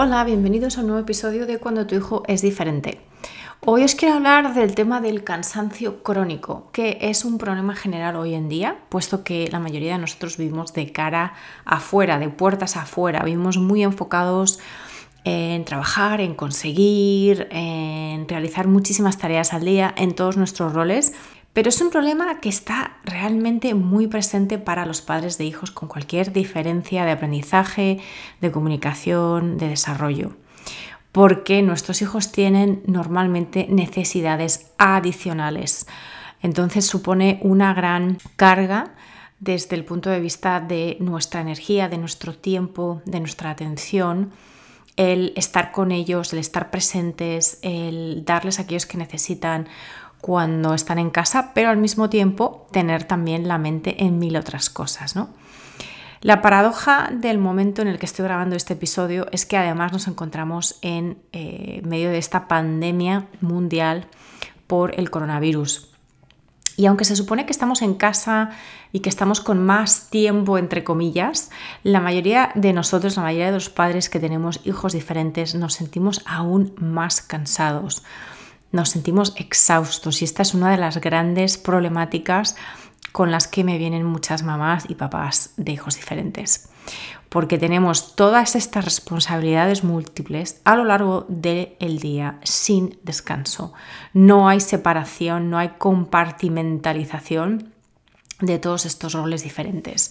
Hola, bienvenidos a un nuevo episodio de Cuando tu hijo es diferente. Hoy os quiero hablar del tema del cansancio crónico, que es un problema general hoy en día, puesto que la mayoría de nosotros vivimos de cara afuera, de puertas afuera, vivimos muy enfocados en trabajar, en conseguir, en realizar muchísimas tareas al día en todos nuestros roles pero es un problema que está realmente muy presente para los padres de hijos con cualquier diferencia de aprendizaje, de comunicación, de desarrollo. Porque nuestros hijos tienen normalmente necesidades adicionales. Entonces supone una gran carga desde el punto de vista de nuestra energía, de nuestro tiempo, de nuestra atención, el estar con ellos, el estar presentes, el darles a aquellos que necesitan cuando están en casa, pero al mismo tiempo tener también la mente en mil otras cosas, ¿no? La paradoja del momento en el que estoy grabando este episodio es que además nos encontramos en eh, medio de esta pandemia mundial por el coronavirus. Y aunque se supone que estamos en casa y que estamos con más tiempo, entre comillas, la mayoría de nosotros, la mayoría de los padres que tenemos hijos diferentes, nos sentimos aún más cansados nos sentimos exhaustos y esta es una de las grandes problemáticas con las que me vienen muchas mamás y papás de hijos diferentes. Porque tenemos todas estas responsabilidades múltiples a lo largo del día sin descanso. No hay separación, no hay compartimentalización de todos estos roles diferentes.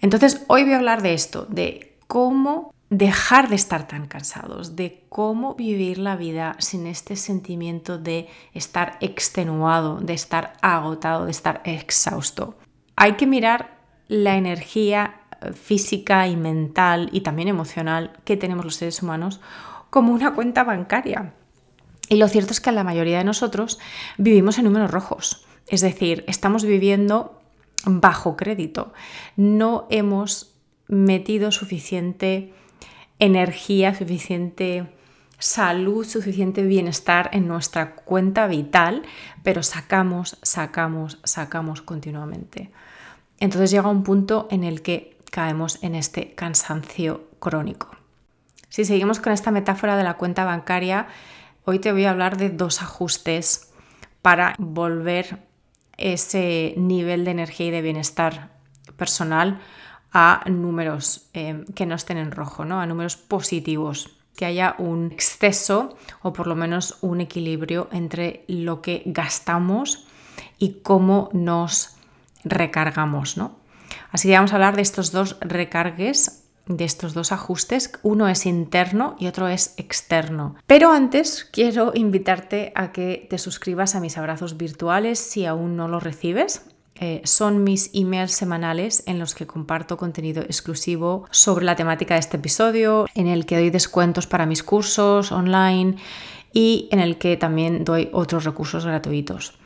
Entonces, hoy voy a hablar de esto, de cómo dejar de estar tan cansados, de cómo vivir la vida sin este sentimiento de estar extenuado, de estar agotado, de estar exhausto. Hay que mirar la energía eh, física y mental y también emocional que tenemos los seres humanos como una cuenta bancaria. Y lo cierto es que la mayoría de nosotros vivimos en números rojos, es decir, estamos viviendo bajo crédito. No hemos metido suficiente energía, suficiente salud, suficiente bienestar en nuestra cuenta vital, pero sacamos, sacamos, sacamos continuamente. Entonces llega un punto en el que caemos en este cansancio crónico. Si seguimos con esta metáfora de la cuenta bancaria, hoy te voy a hablar de dos ajustes para volver ese nivel de energía y de bienestar personal a números eh, que no estén en rojo, ¿no? a números positivos, que haya un exceso o por lo menos un equilibrio entre lo que gastamos y cómo nos recargamos. ¿no? Así que vamos a hablar de estos dos recargues de estos dos ajustes. Uno es interno y otro es externo. Pero antes quiero invitarte a que te suscribas a mis abrazos virtuales si aún no los recibes. Eh, son mis emails semanales en los que comparto contenido exclusivo sobre la temática de este episodio, en el que doy descuentos para mis cursos online y en el que también doy otros recursos gratuitos.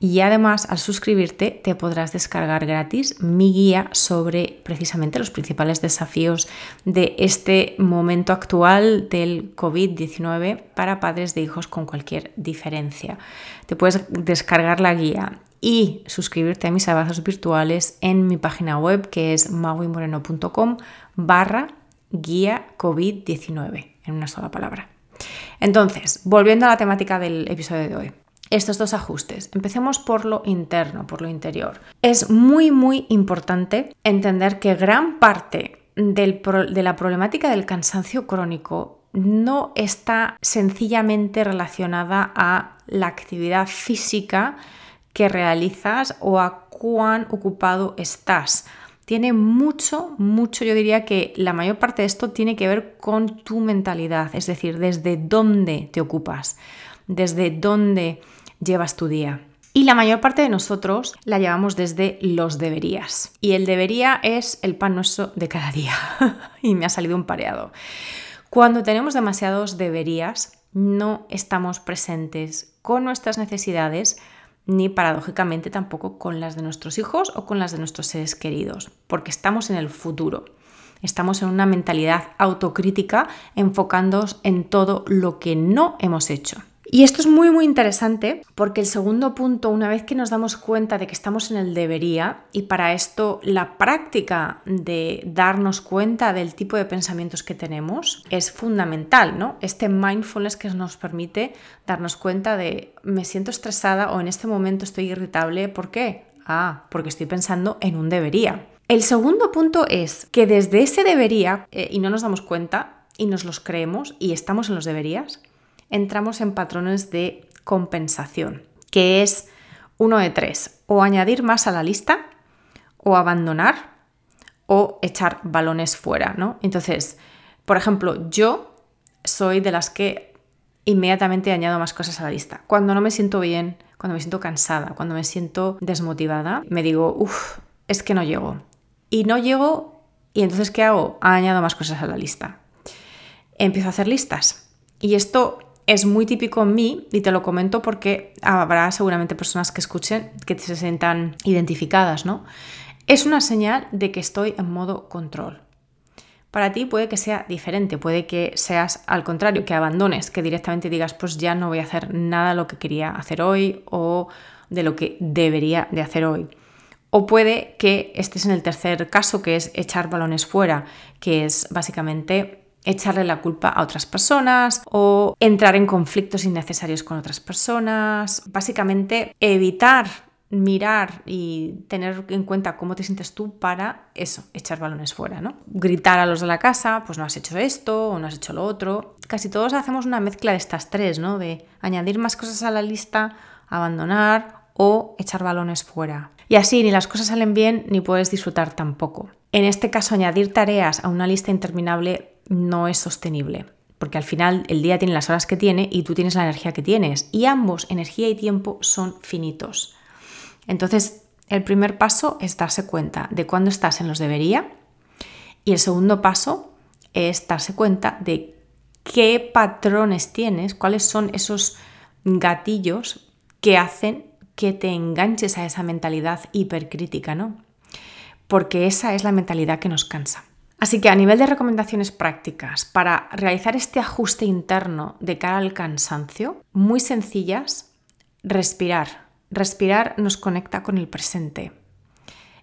Y además, al suscribirte, te podrás descargar gratis mi guía sobre precisamente los principales desafíos de este momento actual del COVID-19 para padres de hijos con cualquier diferencia. Te puedes descargar la guía y suscribirte a mis abrazos virtuales en mi página web que es maguimoreno.com barra guía COVID-19 en una sola palabra. Entonces, volviendo a la temática del episodio de hoy. Estos dos ajustes. Empecemos por lo interno, por lo interior. Es muy, muy importante entender que gran parte de la problemática del cansancio crónico no está sencillamente relacionada a la actividad física que realizas o a cuán ocupado estás. Tiene mucho, mucho, yo diría que la mayor parte de esto tiene que ver con tu mentalidad, es decir, desde dónde te ocupas, desde dónde llevas tu día. Y la mayor parte de nosotros la llevamos desde los deberías. Y el debería es el pan nuestro de cada día. y me ha salido un pareado. Cuando tenemos demasiados deberías, no estamos presentes con nuestras necesidades ni paradójicamente tampoco con las de nuestros hijos o con las de nuestros seres queridos, porque estamos en el futuro. Estamos en una mentalidad autocrítica enfocándonos en todo lo que no hemos hecho. Y esto es muy muy interesante porque el segundo punto, una vez que nos damos cuenta de que estamos en el debería, y para esto la práctica de darnos cuenta del tipo de pensamientos que tenemos es fundamental, ¿no? Este mindfulness que nos permite darnos cuenta de me siento estresada o en este momento estoy irritable, ¿por qué? Ah, porque estoy pensando en un debería. El segundo punto es que desde ese debería, eh, y no nos damos cuenta, y nos los creemos, y estamos en los deberías, entramos en patrones de compensación, que es uno de tres, o añadir más a la lista, o abandonar, o echar balones fuera, ¿no? Entonces, por ejemplo, yo soy de las que inmediatamente añado más cosas a la lista. Cuando no me siento bien, cuando me siento cansada, cuando me siento desmotivada, me digo, uff, es que no llego. Y no llego, y entonces, ¿qué hago? Añado más cosas a la lista. Empiezo a hacer listas. Y esto es muy típico en mí y te lo comento porque habrá seguramente personas que escuchen que se sientan identificadas, ¿no? Es una señal de que estoy en modo control. Para ti puede que sea diferente, puede que seas al contrario, que abandones, que directamente digas, pues ya no voy a hacer nada de lo que quería hacer hoy o de lo que debería de hacer hoy. O puede que estés en el tercer caso, que es echar balones fuera, que es básicamente echarle la culpa a otras personas o entrar en conflictos innecesarios con otras personas. Básicamente evitar mirar y tener en cuenta cómo te sientes tú para eso, echar balones fuera, ¿no? Gritar a los de la casa, pues no has hecho esto o no has hecho lo otro. Casi todos hacemos una mezcla de estas tres, ¿no? De añadir más cosas a la lista, abandonar o echar balones fuera. Y así ni las cosas salen bien ni puedes disfrutar tampoco. En este caso, añadir tareas a una lista interminable no es sostenible, porque al final el día tiene las horas que tiene y tú tienes la energía que tienes, y ambos, energía y tiempo, son finitos. Entonces, el primer paso es darse cuenta de cuándo estás en los debería, y el segundo paso es darse cuenta de qué patrones tienes, cuáles son esos gatillos que hacen que te enganches a esa mentalidad hipercrítica, ¿no? Porque esa es la mentalidad que nos cansa. Así que a nivel de recomendaciones prácticas para realizar este ajuste interno de cara al cansancio, muy sencillas, respirar. Respirar nos conecta con el presente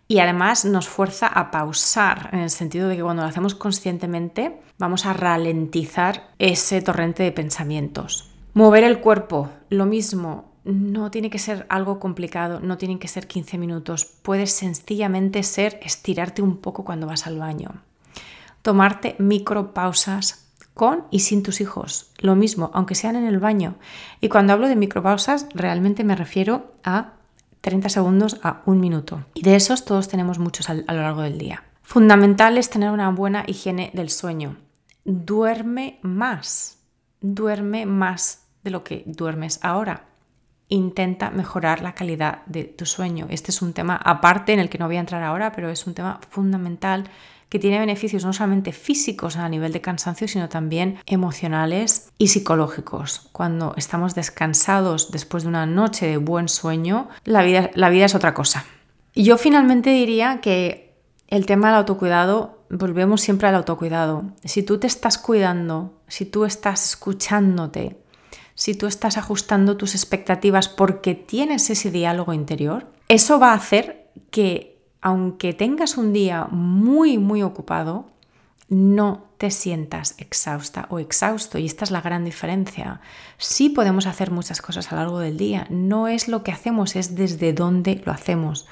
y además nos fuerza a pausar en el sentido de que cuando lo hacemos conscientemente vamos a ralentizar ese torrente de pensamientos. Mover el cuerpo, lo mismo, no tiene que ser algo complicado, no tienen que ser 15 minutos, puede sencillamente ser estirarte un poco cuando vas al baño tomarte micropausas con y sin tus hijos. Lo mismo, aunque sean en el baño. Y cuando hablo de micropausas, realmente me refiero a 30 segundos a un minuto. Y de esos todos tenemos muchos a lo largo del día. Fundamental es tener una buena higiene del sueño. Duerme más. Duerme más de lo que duermes ahora. Intenta mejorar la calidad de tu sueño. Este es un tema aparte en el que no voy a entrar ahora, pero es un tema fundamental que tiene beneficios no solamente físicos a nivel de cansancio, sino también emocionales y psicológicos. Cuando estamos descansados después de una noche de buen sueño, la vida, la vida es otra cosa. Yo finalmente diría que el tema del autocuidado, volvemos siempre al autocuidado. Si tú te estás cuidando, si tú estás escuchándote, si tú estás ajustando tus expectativas porque tienes ese diálogo interior, eso va a hacer que aunque tengas un día muy, muy ocupado, no te sientas exhausta o exhausto. Y esta es la gran diferencia. Sí podemos hacer muchas cosas a lo largo del día. No es lo que hacemos, es desde dónde lo hacemos.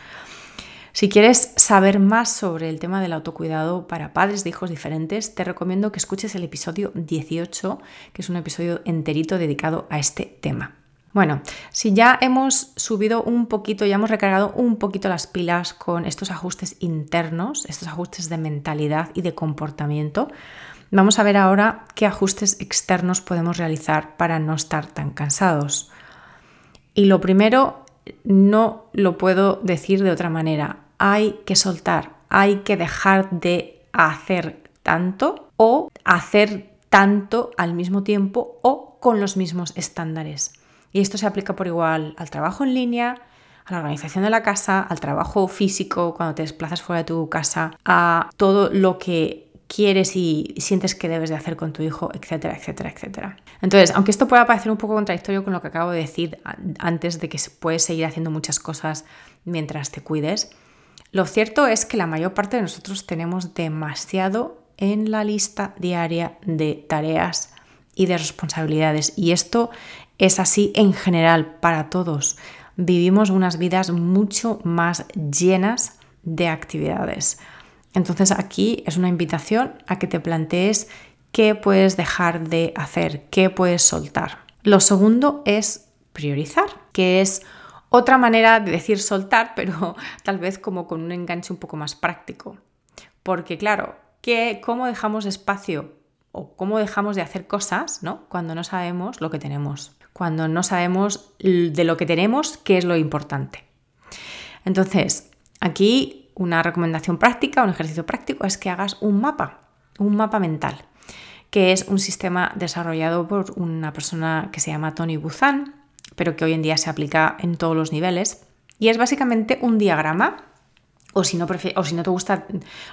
Si quieres saber más sobre el tema del autocuidado para padres de hijos diferentes, te recomiendo que escuches el episodio 18, que es un episodio enterito dedicado a este tema. Bueno, si ya hemos subido un poquito, ya hemos recargado un poquito las pilas con estos ajustes internos, estos ajustes de mentalidad y de comportamiento, vamos a ver ahora qué ajustes externos podemos realizar para no estar tan cansados. Y lo primero no lo puedo decir de otra manera. Hay que soltar, hay que dejar de hacer tanto o hacer tanto al mismo tiempo o con los mismos estándares. Y esto se aplica por igual al trabajo en línea, a la organización de la casa, al trabajo físico, cuando te desplazas fuera de tu casa, a todo lo que quieres y sientes que debes de hacer con tu hijo, etcétera, etcétera, etcétera. Entonces, aunque esto pueda parecer un poco contradictorio con lo que acabo de decir antes de que puedes seguir haciendo muchas cosas mientras te cuides, lo cierto es que la mayor parte de nosotros tenemos demasiado en la lista diaria de tareas y de responsabilidades y esto es así en general para todos vivimos unas vidas mucho más llenas de actividades. Entonces aquí es una invitación a que te plantees qué puedes dejar de hacer, qué puedes soltar. Lo segundo es priorizar, que es otra manera de decir soltar, pero tal vez como con un enganche un poco más práctico. Porque claro, ¿cómo dejamos espacio o cómo dejamos de hacer cosas ¿no? cuando no sabemos lo que tenemos? cuando no sabemos de lo que tenemos qué es lo importante. Entonces, aquí una recomendación práctica, un ejercicio práctico es que hagas un mapa, un mapa mental, que es un sistema desarrollado por una persona que se llama Tony Buzan, pero que hoy en día se aplica en todos los niveles. Y es básicamente un diagrama o si, no te gustan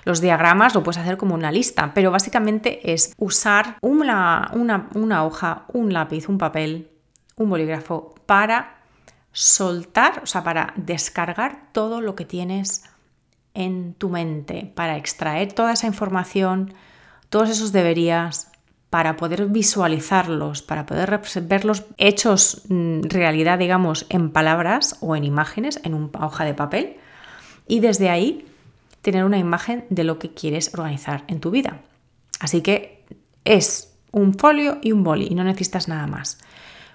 los diagramas, lo puedes hacer como una lista, pero básicamente es usar una, una, hoja, un lápiz, un papel, un bolígrafo para soltar, o sea, para descargar todo lo que tienes en tu mente, para extraer toda esa información, todos esos deberías, para poder visualizarlos, para poder verlos hechos mm, realidad, digamos, en palabras o en imágenes, en una hoja de papel, y desde ahí tener una imagen de lo que quieres organizar en tu vida. Así que es un folio y un boli y no necesitas nada más.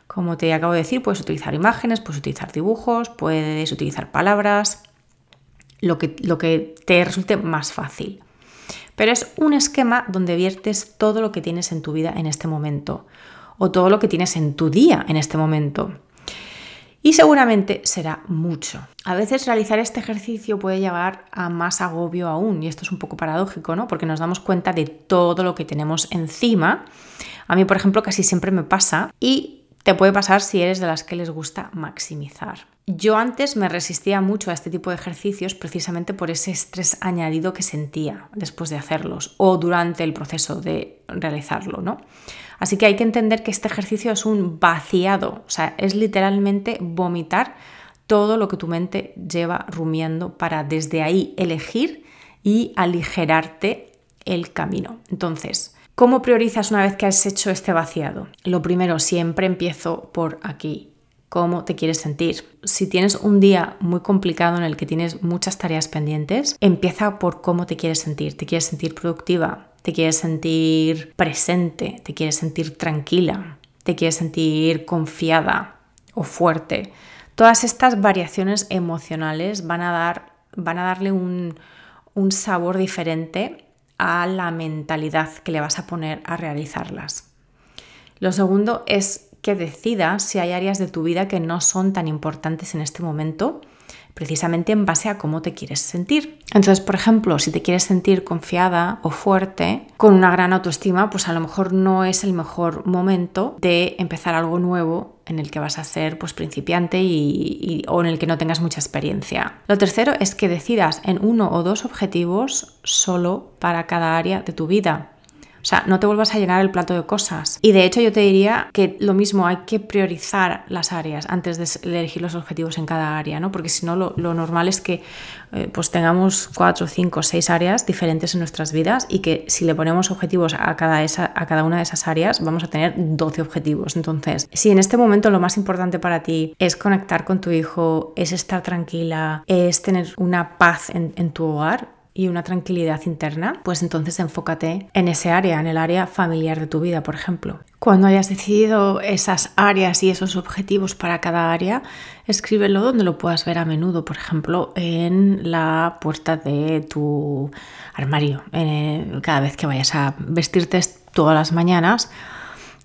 Como te acabo de decir, puedes utilizar imágenes, puedes utilizar dibujos, puedes utilizar palabras, lo que, lo que te resulte más fácil. Pero es un esquema donde viertes todo lo que tienes en tu vida en este momento o todo lo que tienes en tu día en este momento. Y seguramente será mucho. A veces realizar este ejercicio puede llevar a más agobio aún, y esto es un poco paradójico, ¿no? Porque nos damos cuenta de todo lo que tenemos encima. A mí, por ejemplo, casi siempre me pasa y te puede pasar si eres de las que les gusta maximizar. Yo antes me resistía mucho a este tipo de ejercicios precisamente por ese estrés añadido que sentía después de hacerlos o durante el proceso de realizarlo, ¿no? Así que hay que entender que este ejercicio es un vaciado, o sea, es literalmente vomitar todo lo que tu mente lleva rumiando para desde ahí elegir y aligerarte el camino. Entonces, ¿Cómo priorizas una vez que has hecho este vaciado? Lo primero, siempre empiezo por aquí. ¿Cómo te quieres sentir? Si tienes un día muy complicado en el que tienes muchas tareas pendientes, empieza por cómo te quieres sentir. ¿Te quieres sentir productiva? ¿Te quieres sentir presente? ¿Te quieres sentir tranquila? ¿Te quieres sentir confiada o fuerte? Todas estas variaciones emocionales van a, dar, van a darle un, un sabor diferente a la mentalidad que le vas a poner a realizarlas. Lo segundo es que decidas si hay áreas de tu vida que no son tan importantes en este momento precisamente en base a cómo te quieres sentir. Entonces, por ejemplo, si te quieres sentir confiada o fuerte, con una gran autoestima, pues a lo mejor no es el mejor momento de empezar algo nuevo en el que vas a ser pues principiante y, o en el que no tengas mucha experiencia. Lo tercero es que decidas en uno o dos objetivos solo para cada área de tu vida. O sea, no te vuelvas a llenar el plato de cosas. Y de hecho yo te diría que lo mismo, hay que priorizar las áreas antes de elegir los objetivos en cada área, ¿no? Porque si no, lo, normal es que eh, pues tengamos cuatro, cinco, seis áreas diferentes en nuestras vidas y que si le ponemos objetivos a cada, esa, a cada una de esas áreas, vamos a tener 12 objetivos. Entonces, si en este momento lo más importante para ti es conectar con tu hijo, es estar tranquila, es tener una paz en, en tu hogar, y una tranquilidad interna, pues entonces enfócate en ese área, en el área familiar de tu vida, por ejemplo. Cuando hayas decidido esas áreas y esos objetivos para cada área, escríbelo donde lo puedas ver a menudo, por ejemplo, en la puerta de tu armario. cada vez que vayas a vestirte todas las mañanas,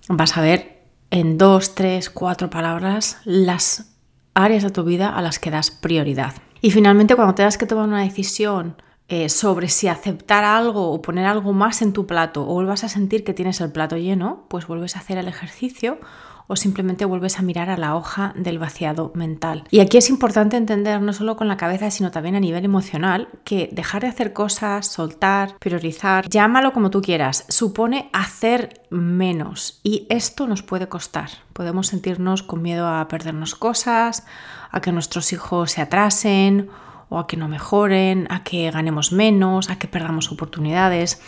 vas a ver en dos, tres, cuatro palabras las áreas de tu vida a las que das prioridad. Y finalmente, cuando tengas que tomar una decisión eh, sobre si aceptar algo o poner algo más en tu plato o vuelvas a sentir que tienes el plato lleno, pues vuelves a hacer el ejercicio o simplemente vuelves a mirar a la hoja del vaciado mental. Y aquí es importante entender, no solo con la cabeza, sino también a nivel emocional, que dejar de hacer cosas, soltar, priorizar, llámalo como tú quieras, supone hacer menos. Y esto nos puede costar. Podemos sentirnos con miedo a perdernos cosas, a que nuestros hijos se atrasen o a que no mejoren, a que ganemos menos, a que perdamos oportunidades.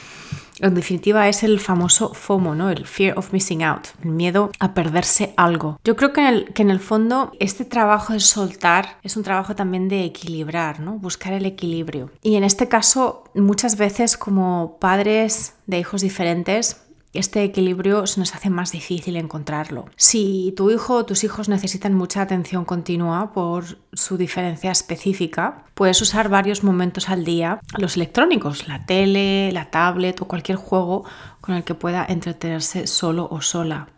En definitiva es el famoso FOMO, ¿no? El fear of missing out, el miedo a perderse algo. Yo creo que en el, que en el fondo este trabajo de soltar es un trabajo también de equilibrar, ¿no? Buscar el equilibrio. Y en este caso, muchas veces como padres de hijos diferentes, este equilibrio se nos hace más difícil encontrarlo. Si tu hijo o tus hijos necesitan mucha atención continua por su diferencia específica, puedes usar varios momentos al día los electrónicos, la tele, la tablet o cualquier juego con el que pueda entretenerse solo o sola.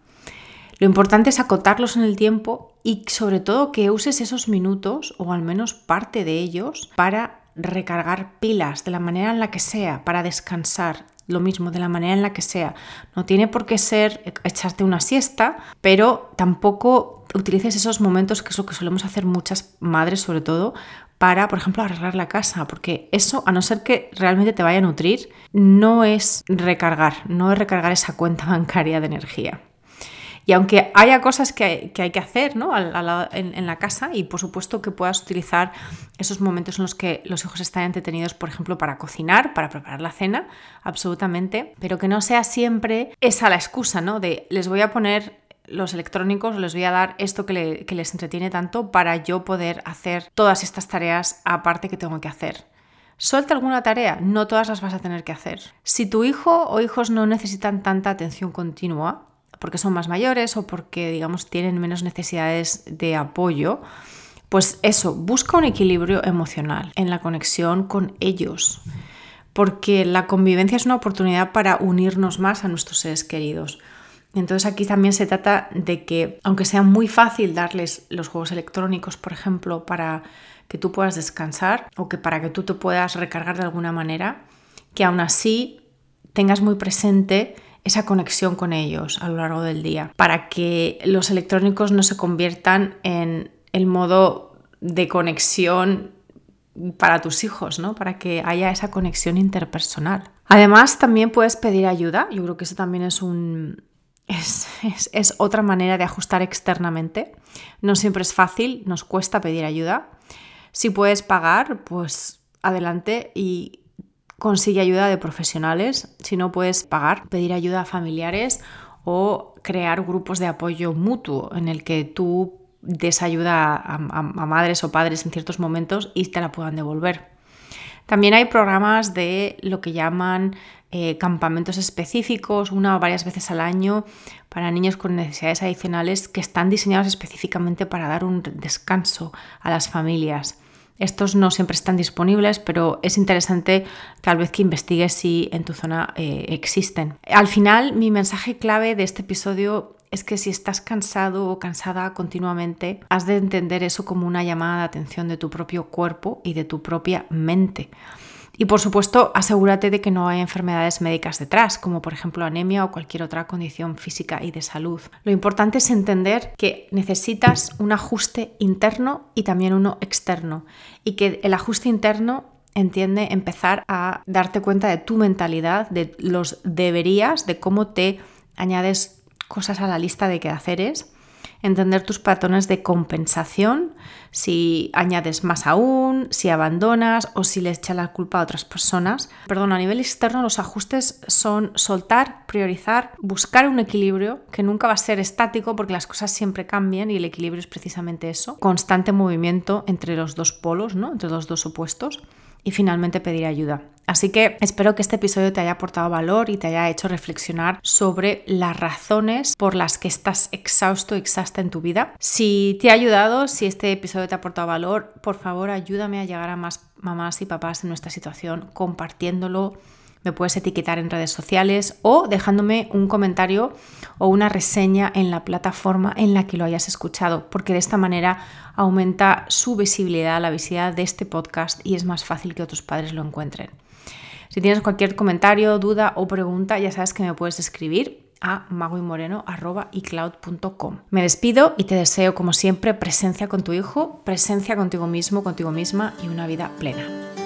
Lo importante es acotarlos en el tiempo y sobre todo que uses esos minutos o al menos parte de ellos para recargar pilas de la manera en la que sea, para descansar, lo mismo, de la manera en la que sea. No tiene por qué ser echarte una siesta, pero tampoco utilices esos momentos, que es lo que solemos hacer muchas madres sobre todo, para, por ejemplo, arreglar la casa, porque eso, a no ser que realmente te vaya a nutrir, no es recargar, no es recargar esa cuenta bancaria de energía. Y aunque haya cosas que hay que, hacer en, la casa y por supuesto que puedas utilizar esos momentos en los que los hijos están entretenidos, por ejemplo, para cocinar, para preparar la cena, absolutamente, pero que no sea siempre esa la excusa, ¿no? De les voy a poner los electrónicos, les voy a dar esto que, que les entretiene tanto para yo poder hacer todas estas tareas aparte que tengo que hacer. Suelta alguna tarea, no todas las vas a tener que hacer. Si tu hijo o hijos no necesitan tanta atención continua, porque son más mayores o porque, digamos, tienen menos necesidades de apoyo, pues eso, busca un equilibrio emocional en la conexión con ellos, porque la convivencia es una oportunidad para unirnos más a nuestros seres queridos. Entonces aquí también se trata de que, aunque sea muy fácil darles los juegos electrónicos, por ejemplo, para que tú puedas descansar o que para que tú te puedas recargar de alguna manera, que aún así tengas muy presente esa conexión con ellos a lo largo del día, para que los electrónicos no se conviertan en el modo de conexión para tus hijos, ¿no? Para que haya esa conexión interpersonal. Además, también puedes pedir ayuda. Yo creo que eso también es un. Es, es otra manera de ajustar externamente. No siempre es fácil, nos cuesta pedir ayuda. Si puedes pagar, pues adelante y consigue ayuda de profesionales. Si no puedes pagar, pedir ayuda a familiares o crear grupos de apoyo mutuo en el que tú des ayuda a, madres o padres en ciertos momentos y te la puedan devolver. También hay programas de lo que llaman eh, campamentos específicos, una o varias veces al año, para niños con necesidades adicionales que están diseñados específicamente para dar un descanso a las familias. Estos no siempre están disponibles, pero es interesante tal vez que investigues si en tu zona eh, existen. Al final, mi mensaje clave de este episodio es que si estás cansado o cansada continuamente, has de entender eso como una llamada de atención de tu propio cuerpo y de tu propia mente. Y por supuesto, asegúrate de que no hay enfermedades médicas detrás, como por ejemplo anemia o cualquier otra condición física y de salud. Lo importante es entender que necesitas un ajuste interno y también uno externo. Y que el ajuste interno entiende empezar a darte cuenta de tu mentalidad, de los deberías, de cómo te añades cosas a la lista de quehaceres entender tus patrones de compensación, si añades más aún, si abandonas o si le echas la culpa a otras personas. Perdón, a nivel externo los ajustes son soltar, priorizar, buscar un equilibrio que nunca va a ser estático porque las cosas siempre cambian y el equilibrio es precisamente eso, constante movimiento entre los dos polos, ¿no? entre los dos opuestos y finalmente pedir ayuda. Así que espero que este episodio te haya aportado valor y te haya hecho reflexionar sobre las razones por las que estás exhausto, exhausta en tu vida. Si te ha ayudado, si este episodio te ha aportado valor, por favor ayúdame a llegar a más mamás y papás en nuestra situación compartiéndolo me puedes etiquetar en redes sociales o dejándome un comentario o una reseña en la plataforma en la que lo hayas escuchado, porque de esta manera aumenta su visibilidad, la visibilidad de este podcast y es más fácil que otros padres lo encuentren. Si tienes cualquier comentario, duda o pregunta, ya sabes que me puedes escribir a magoymoreno.icloud.com. Me despido y te deseo, como siempre, presencia con tu hijo, presencia contigo mismo, contigo misma y una vida plena.